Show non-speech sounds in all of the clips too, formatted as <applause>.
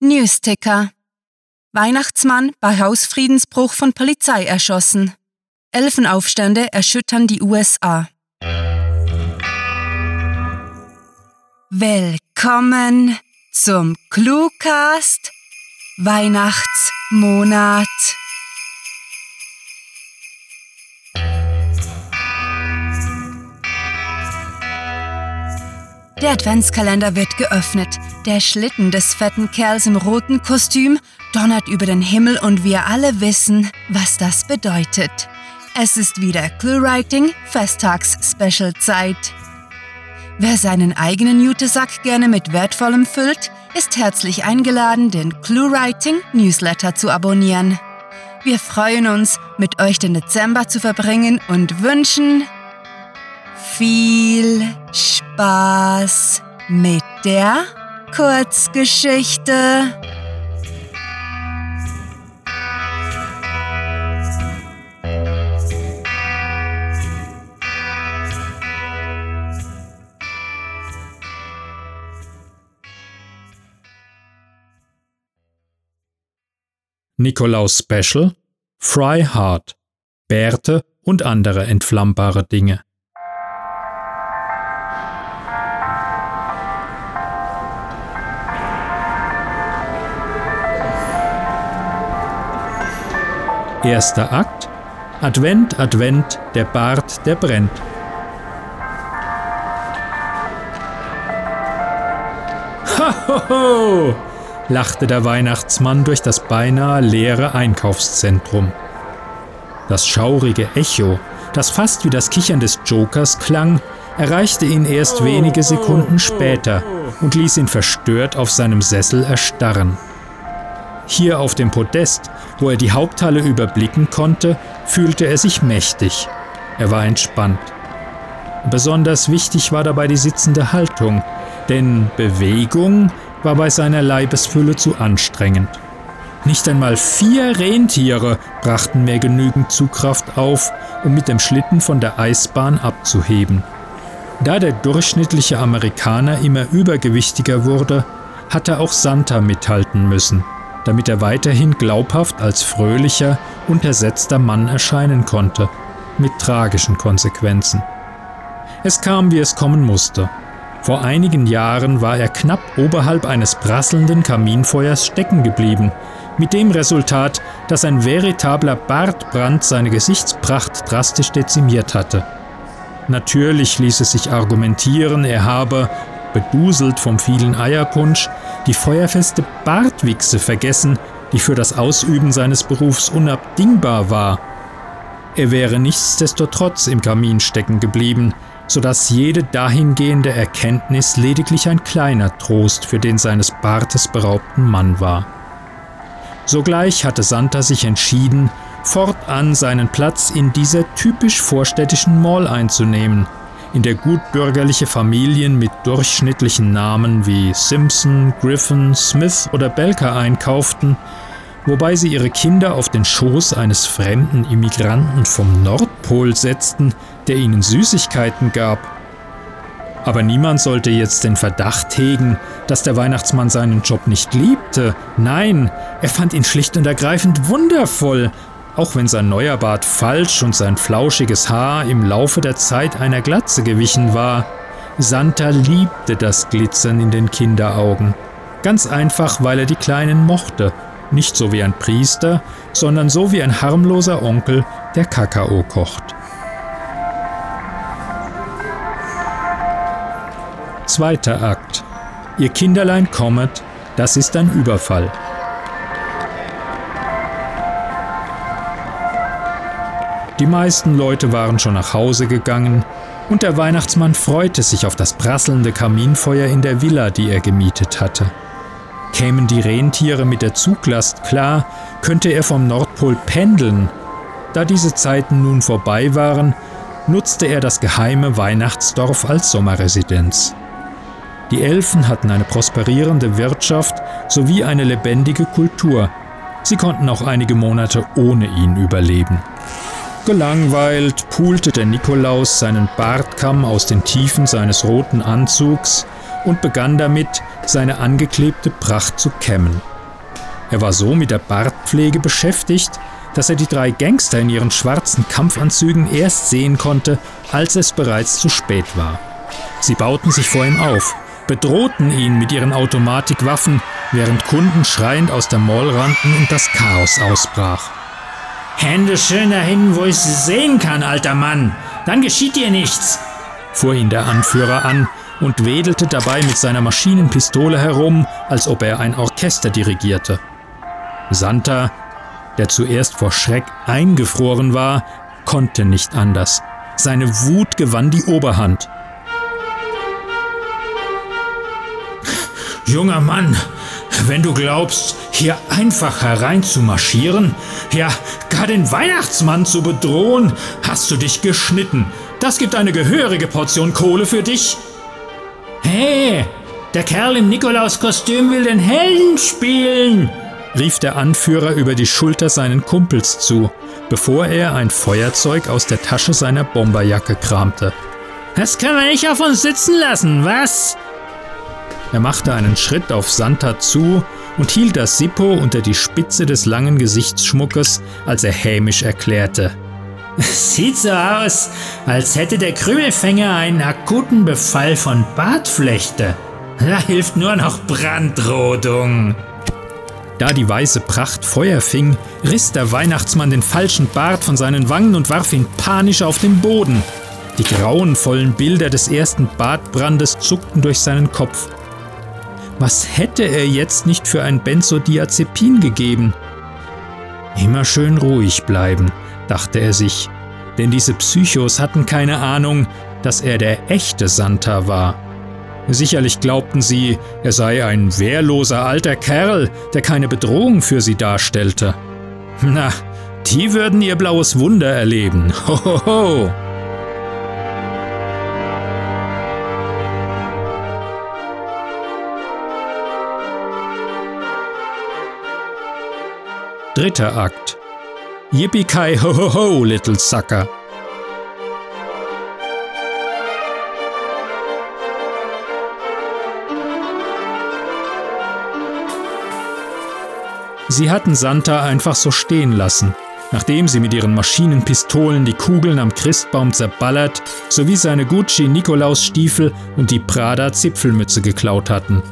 Newsticker. Weihnachtsmann bei Hausfriedensbruch von Polizei erschossen. Elfenaufstände erschüttern die USA. Willkommen zum Cluecast Weihnachtsmonat. Der Adventskalender wird geöffnet. Der Schlitten des fetten Kerls im roten Kostüm donnert über den Himmel und wir alle wissen, was das bedeutet. Es ist wieder Cluewriting Festtags-Special-Zeit. Wer seinen eigenen Jutesack gerne mit Wertvollem füllt, ist herzlich eingeladen, den Cluewriting Newsletter zu abonnieren. Wir freuen uns, mit euch den Dezember zu verbringen und wünschen viel Spaß mit der Kurzgeschichte. Nikolaus Special, Fry Hard, Bärte und andere entflammbare Dinge. Erster Akt Advent, Advent, der Bart, der brennt. Hohoho! lachte der Weihnachtsmann durch das beinahe leere Einkaufszentrum. Das schaurige Echo, das fast wie das Kichern des Jokers klang, erreichte ihn erst wenige Sekunden später und ließ ihn verstört auf seinem Sessel erstarren. Hier auf dem Podest, wo er die Haupthalle überblicken konnte, fühlte er sich mächtig. Er war entspannt. Besonders wichtig war dabei die sitzende Haltung, denn Bewegung war bei seiner Leibesfülle zu anstrengend. Nicht einmal vier Rentiere brachten mehr genügend Zugkraft auf, um mit dem Schlitten von der Eisbahn abzuheben. Da der durchschnittliche Amerikaner immer übergewichtiger wurde, hatte auch Santa mithalten müssen, damit er weiterhin glaubhaft als fröhlicher, untersetzter Mann erscheinen konnte, mit tragischen Konsequenzen. Es kam, wie es kommen musste. Vor einigen Jahren war er knapp oberhalb eines prasselnden Kaminfeuers stecken geblieben, mit dem Resultat, dass ein veritabler Bartbrand seine Gesichtspracht drastisch dezimiert hatte. Natürlich ließ es sich argumentieren, er habe, beduselt vom vielen Eierpunsch, die feuerfeste Bartwichse vergessen, die für das Ausüben seines Berufs unabdingbar war. Er wäre nichtsdestotrotz im Kamin stecken geblieben, sodass jede dahingehende Erkenntnis lediglich ein kleiner Trost für den seines Bartes beraubten Mann war. Sogleich hatte Santa sich entschieden, fortan seinen Platz in dieser typisch vorstädtischen Mall einzunehmen, in der gutbürgerliche Familien mit durchschnittlichen Namen wie Simpson, Griffin, Smith oder Belker einkauften wobei sie ihre Kinder auf den Schoß eines fremden Immigranten vom Nordpol setzten, der ihnen Süßigkeiten gab. Aber niemand sollte jetzt den Verdacht hegen, dass der Weihnachtsmann seinen Job nicht liebte. Nein, er fand ihn schlicht und ergreifend wundervoll, auch wenn sein neuer Bart falsch und sein flauschiges Haar im Laufe der Zeit einer Glatze gewichen war. Santa liebte das Glitzern in den Kinderaugen. Ganz einfach, weil er die Kleinen mochte nicht so wie ein Priester, sondern so wie ein harmloser Onkel, der Kakao kocht. Zweiter Akt. Ihr Kinderlein kommet, das ist ein Überfall. Die meisten Leute waren schon nach Hause gegangen und der Weihnachtsmann freute sich auf das prasselnde Kaminfeuer in der Villa, die er gemietet hatte. Kämen die Rentiere mit der Zuglast klar, könnte er vom Nordpol pendeln. Da diese Zeiten nun vorbei waren, nutzte er das geheime Weihnachtsdorf als Sommerresidenz. Die Elfen hatten eine prosperierende Wirtschaft sowie eine lebendige Kultur. Sie konnten auch einige Monate ohne ihn überleben. Gelangweilt pulte der Nikolaus seinen Bartkamm aus den Tiefen seines roten Anzugs und begann damit, seine angeklebte Pracht zu kämmen. Er war so mit der Bartpflege beschäftigt, dass er die drei Gangster in ihren schwarzen Kampfanzügen erst sehen konnte, als es bereits zu spät war. Sie bauten sich vor ihm auf, bedrohten ihn mit ihren Automatikwaffen, während Kunden schreiend aus der Mall rannten und das Chaos ausbrach. Hände schön dahin, wo ich sie sehen kann, alter Mann. Dann geschieht dir nichts, fuhr ihn der Anführer an und wedelte dabei mit seiner Maschinenpistole herum, als ob er ein Orchester dirigierte. Santa, der zuerst vor Schreck eingefroren war, konnte nicht anders. Seine Wut gewann die Oberhand. Junger Mann, wenn du glaubst, hier einfach hereinzumarschieren, ja, gar den Weihnachtsmann zu bedrohen, hast du dich geschnitten. Das gibt eine gehörige Portion Kohle für dich. Hey, der Kerl im Nikolauskostüm will den Helden spielen, rief der Anführer über die Schulter seinen Kumpels zu, bevor er ein Feuerzeug aus der Tasche seiner Bomberjacke kramte. Das können wir nicht auf uns sitzen lassen, was? Er machte einen Schritt auf Santa zu und hielt das Sippo unter die Spitze des langen Gesichtsschmuckes, als er hämisch erklärte. <laughs> Sieht so aus, als hätte der Krümelfänger einen akuten Befall von Bartflechte. Da hilft nur noch Brandrodung. Da die weiße Pracht Feuer fing, riss der Weihnachtsmann den falschen Bart von seinen Wangen und warf ihn panisch auf den Boden. Die grauenvollen Bilder des ersten Bartbrandes zuckten durch seinen Kopf. Was hätte er jetzt nicht für ein Benzodiazepin gegeben? Immer schön ruhig bleiben, dachte er sich, denn diese Psychos hatten keine Ahnung, dass er der echte Santa war. Sicherlich glaubten sie, er sei ein wehrloser alter Kerl, der keine Bedrohung für sie darstellte. Na, die würden ihr blaues Wunder erleben. <laughs> Hohoho! Ho, ho. Dritter Akt. Yippie-Kai ho ho ho, little sucker. Sie hatten Santa einfach so stehen lassen, nachdem sie mit ihren Maschinenpistolen die Kugeln am Christbaum zerballert sowie seine Gucci-Nikolaus-Stiefel und die Prada-Zipfelmütze geklaut hatten.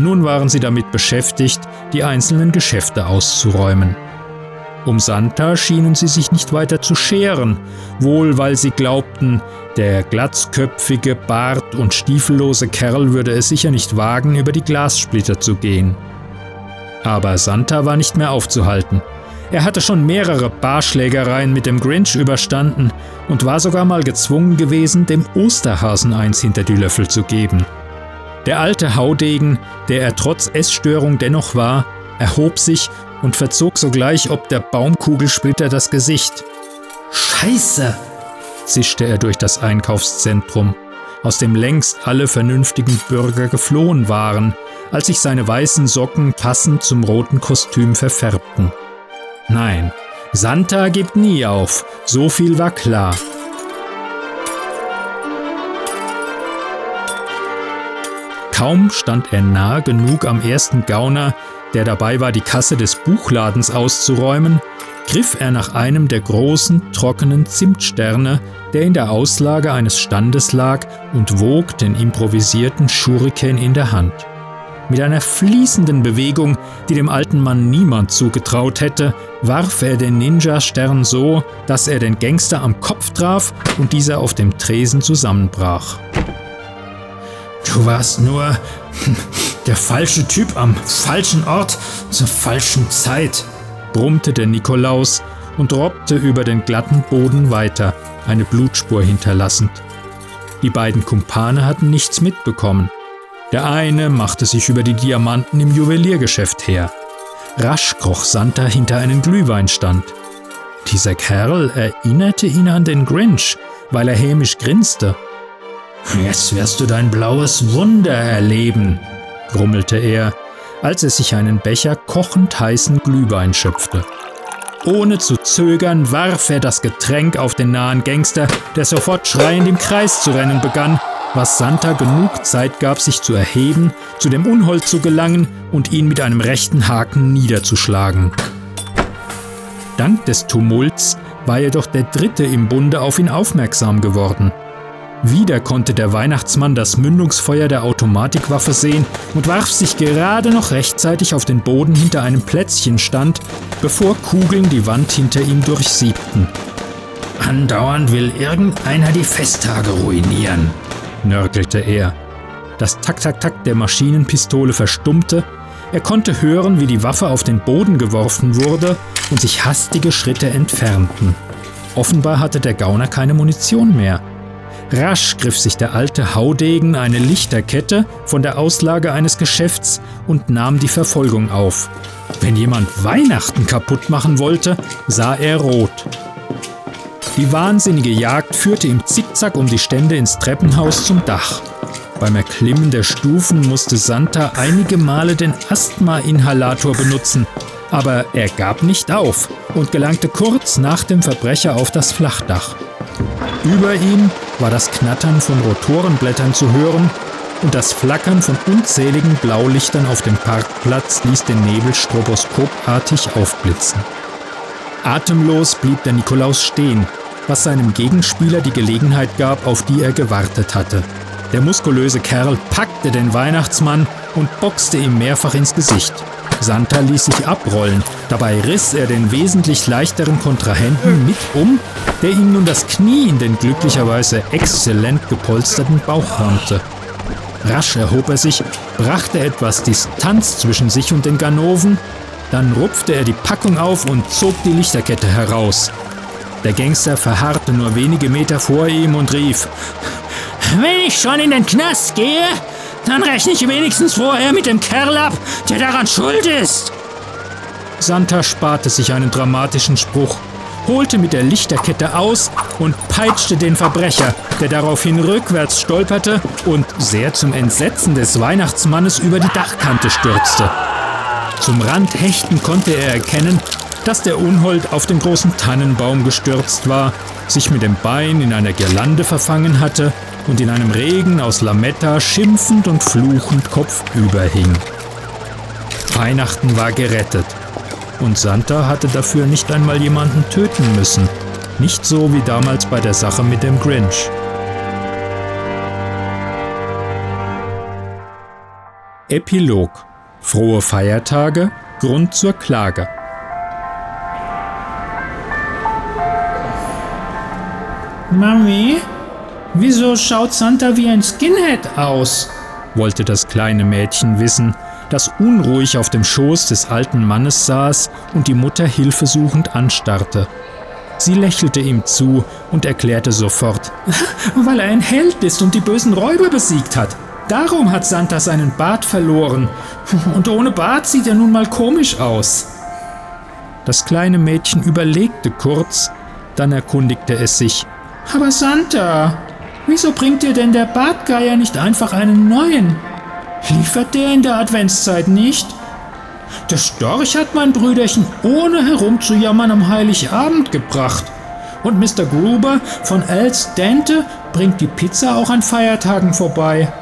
Nun waren sie damit beschäftigt, die einzelnen Geschäfte auszuräumen. Um Santa schienen sie sich nicht weiter zu scheren, wohl weil sie glaubten, der glatzköpfige, bart- und stiefellose Kerl würde es sicher nicht wagen, über die Glassplitter zu gehen. Aber Santa war nicht mehr aufzuhalten. Er hatte schon mehrere Barschlägereien mit dem Grinch überstanden und war sogar mal gezwungen gewesen, dem Osterhasen eins hinter die Löffel zu geben. Der alte Haudegen, der er trotz Essstörung dennoch war, erhob sich und verzog sogleich ob der Baumkugelsplitter das Gesicht. Scheiße! zischte er durch das Einkaufszentrum, aus dem längst alle vernünftigen Bürger geflohen waren, als sich seine weißen Socken passend zum roten Kostüm verfärbten. Nein, Santa gibt nie auf, so viel war klar. Kaum stand er nah genug am ersten Gauner, der dabei war, die Kasse des Buchladens auszuräumen, griff er nach einem der großen, trockenen Zimtsterne, der in der Auslage eines Standes lag, und wog den improvisierten Schuriken in der Hand. Mit einer fließenden Bewegung, die dem alten Mann niemand zugetraut hätte, warf er den Ninja-Stern so, dass er den Gangster am Kopf traf und dieser auf dem Tresen zusammenbrach. Du warst nur <laughs> der falsche Typ am falschen Ort zur falschen Zeit, brummte der Nikolaus und robbte über den glatten Boden weiter, eine Blutspur hinterlassend. Die beiden Kumpane hatten nichts mitbekommen. Der eine machte sich über die Diamanten im Juweliergeschäft her. Rasch kroch Santa hinter einen Glühweinstand. Dieser Kerl erinnerte ihn an den Grinch, weil er hämisch grinste. Jetzt wirst du dein blaues Wunder erleben, grummelte er, als er sich einen Becher kochend heißen Glühwein schöpfte. Ohne zu zögern warf er das Getränk auf den nahen Gangster, der sofort schreiend im Kreis zu rennen begann, was Santa genug Zeit gab, sich zu erheben, zu dem Unhold zu gelangen und ihn mit einem rechten Haken niederzuschlagen. Dank des Tumults war jedoch der Dritte im Bunde auf ihn aufmerksam geworden. Wieder konnte der Weihnachtsmann das Mündungsfeuer der Automatikwaffe sehen und warf sich gerade noch rechtzeitig auf den Boden hinter einem Plätzchenstand, bevor Kugeln die Wand hinter ihm durchsiebten. Andauernd will irgendeiner die Festtage ruinieren, nörgelte er. Das Tak-Tak-Tak der Maschinenpistole verstummte, er konnte hören, wie die Waffe auf den Boden geworfen wurde und sich hastige Schritte entfernten. Offenbar hatte der Gauner keine Munition mehr. Rasch griff sich der alte Haudegen eine Lichterkette von der Auslage eines Geschäfts und nahm die Verfolgung auf. Wenn jemand Weihnachten kaputt machen wollte, sah er rot. Die wahnsinnige Jagd führte im Zickzack um die Stände ins Treppenhaus zum Dach. Beim Erklimmen der Stufen musste Santa einige Male den Asthma-Inhalator benutzen, aber er gab nicht auf und gelangte kurz nach dem Verbrecher auf das Flachdach. Über ihm war das Knattern von Rotorenblättern zu hören und das Flackern von unzähligen Blaulichtern auf dem Parkplatz ließ den Nebel stroboskopartig aufblitzen. Atemlos blieb der Nikolaus stehen, was seinem Gegenspieler die Gelegenheit gab, auf die er gewartet hatte. Der muskulöse Kerl packte den Weihnachtsmann und boxte ihm mehrfach ins Gesicht. Santa ließ sich abrollen. Dabei riss er den wesentlich leichteren Kontrahenten mit um, der ihm nun das Knie in den glücklicherweise exzellent gepolsterten Bauch rammte. Rasch erhob er sich, brachte etwas Distanz zwischen sich und den Ganoven, dann rupfte er die Packung auf und zog die Lichterkette heraus. Der Gangster verharrte nur wenige Meter vor ihm und rief: Wenn ich schon in den Knast gehe, dann rechne ich wenigstens vorher mit dem Kerl ab, der daran schuld ist. Santa sparte sich einen dramatischen Spruch, holte mit der Lichterkette aus und peitschte den Verbrecher, der daraufhin rückwärts stolperte und sehr zum Entsetzen des Weihnachtsmannes über die Dachkante stürzte. Zum Rand hechten konnte er erkennen, dass der Unhold auf den großen Tannenbaum gestürzt war, sich mit dem Bein in einer Girlande verfangen hatte und in einem Regen aus Lametta schimpfend und fluchend kopfüber hing. Weihnachten war gerettet und Santa hatte dafür nicht einmal jemanden töten müssen, nicht so wie damals bei der Sache mit dem Grinch. Epilog Frohe Feiertage, Grund zur Klage. Mami, Wieso schaut Santa wie ein Skinhead aus? wollte das kleine Mädchen wissen, das unruhig auf dem Schoß des alten Mannes saß und die Mutter hilfesuchend anstarrte. Sie lächelte ihm zu und erklärte sofort, <laughs> weil er ein Held ist und die bösen Räuber besiegt hat. Darum hat Santa seinen Bart verloren. <laughs> Und ohne Bart sieht er nun mal komisch aus. Das kleine Mädchen überlegte kurz, dann erkundigte es sich. Aber Santa, Wieso bringt dir denn der Bartgeier nicht einfach einen neuen? Liefert der in der Adventszeit nicht? Der Storch hat mein Brüderchen ohne herumzujammern am Heiligabend gebracht. Und Mr. Gruber von Als Dente bringt die Pizza auch an Feiertagen vorbei.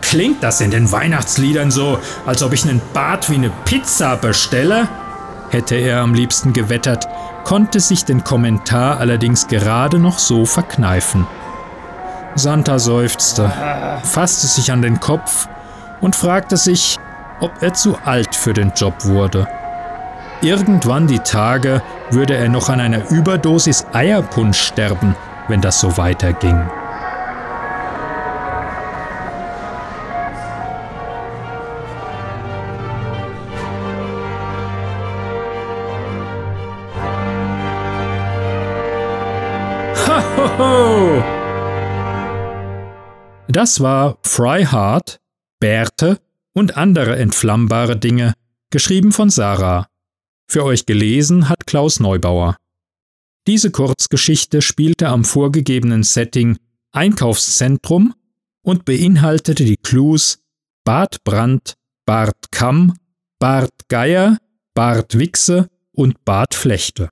Klingt das in den Weihnachtsliedern so, als ob ich einen Bart wie eine Pizza bestelle? Hätte er am liebsten gewettert, konnte sich den Kommentar allerdings gerade noch so verkneifen. Santa seufzte, fasste sich an den Kopf und fragte sich, ob er zu alt für den Job wurde. Irgendwann die Tage würde er noch an einer Überdosis Eierpunsch sterben, wenn das so weiterging. Ho, das war Fry Hard, Bärte und andere entflammbare Dinge, geschrieben von Sarah. Für euch gelesen hat Klaus Neubauer. Diese Kurzgeschichte spielte am vorgegebenen Setting Einkaufszentrum und beinhaltete die Clues Bart Brandt, Bart Kamm, Bart Geier, Bart Wichse und Bart Flechte.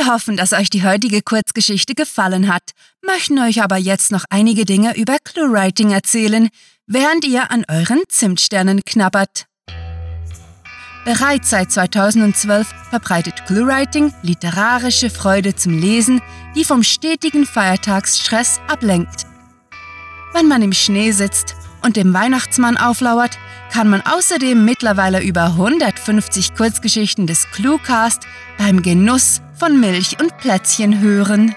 Wir hoffen, dass euch die heutige Kurzgeschichte gefallen hat, möchten euch aber jetzt noch einige Dinge über ClueWriting erzählen, während ihr an euren Zimtsternen knabbert. Bereits seit 2012 verbreitet ClueWriting literarische Freude zum Lesen, die vom stetigen Feiertagsstress ablenkt. Wenn man im Schnee sitzt und dem Weihnachtsmann auflauert, kann man außerdem mittlerweile über 150 Kurzgeschichten des Cluecast beim Genuss von Milch und Plätzchen hören.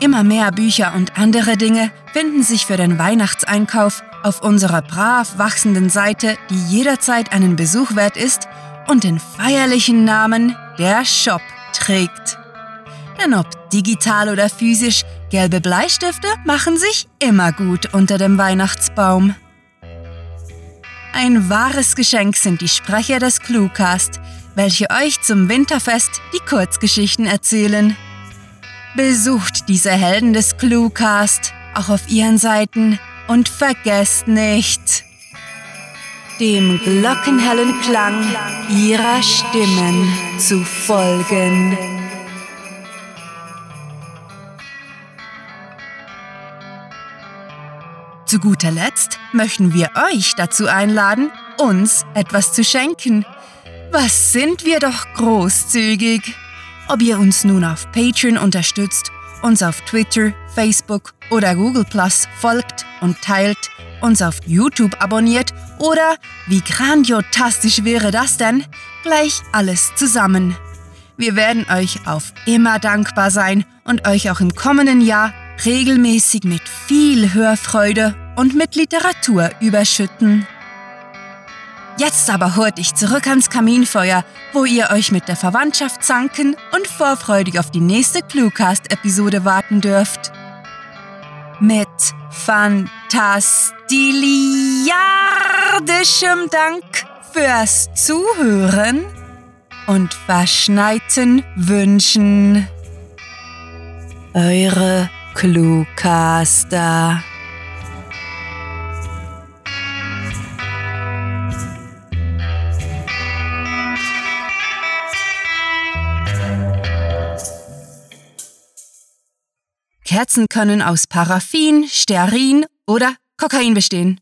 Immer mehr Bücher und andere Dinge finden sich für den Weihnachtseinkauf auf unserer brav wachsenden Seite, die jederzeit einen Besuch wert ist und den feierlichen Namen Der Shop trägt. Denn ob digital oder physisch, gelbe Bleistifte machen sich immer gut unter dem Weihnachtsbaum. Ein wahres Geschenk sind die Sprecher des Cluecast, welche euch zum Winterfest die Kurzgeschichten erzählen. Besucht diese Helden des Cluecast auch auf ihren Seiten und vergesst nicht, dem glockenhellen Klang ihrer Stimmen zu folgen. Zu guter Letzt möchten wir euch dazu einladen, uns etwas zu schenken. Was sind wir doch großzügig! Ob ihr uns nun auf Patreon unterstützt, uns auf Twitter, Facebook oder Google Plus folgt und teilt, uns auf YouTube abonniert oder, wie grandiotastisch wäre das denn, gleich alles zusammen. Wir werden euch auf immer dankbar sein und euch auch im kommenden Jahr regelmäßig mit viel Hörfreude und mit Literatur überschütten. Jetzt aber hurt ich zurück ans Kaminfeuer, wo ihr euch mit der Verwandtschaft zanken und vorfreudig auf die nächste Cluecast-Episode warten dürft. Mit fantastiliardischem Dank fürs Zuhören und verschneiten Wünschen. Eure Cluecaster. Kerzen können aus Paraffin, Stearin oder Kokain bestehen.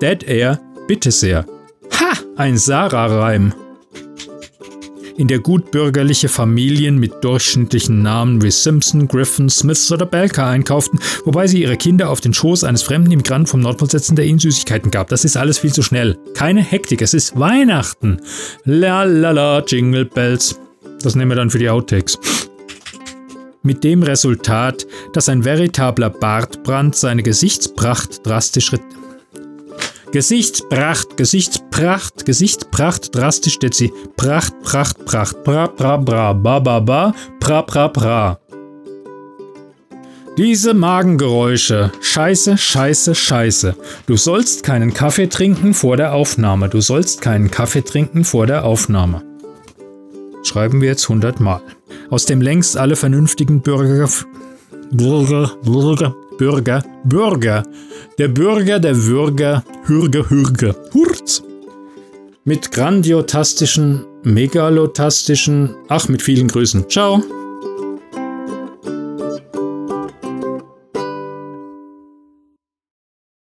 Dead Air, bitte sehr. Ha, ein Sarah-Reim in der gutbürgerliche Familien mit durchschnittlichen Namen wie Simpson, Griffin, Smiths oder Belka einkauften, wobei sie ihre Kinder auf den Schoß eines fremden Immigranten vom Nordpol setzten, der ihnen Süßigkeiten gab. Das ist alles viel zu schnell. Keine Hektik, es ist Weihnachten. La la la, Jingle Bells. Das nehmen wir dann für die Outtakes. Mit dem Resultat, dass ein veritabler Bartbrand seine Gesichtspracht drastisch Gesichtspracht, Gesichtspracht, Gesichtspracht, drastisch steht sie. Pracht, Pracht, Pracht, pra, pra, bra, ba, ba, ba, pra, pra, pra. Diese Magengeräusche. Scheiße, scheiße, scheiße. Du sollst keinen Kaffee trinken vor der Aufnahme. Du sollst keinen Kaffee trinken vor der Aufnahme. Schreiben wir jetzt 100 Mal. Aus dem längst alle vernünftigen Bürger. Bürger, Bürger, Bürger, Bürger. Der Bürger, der Bürger, Hürge, Hürge, Hurz. Mit grandiotastischen, megalotastischen, ach, mit vielen Grüßen. Ciao.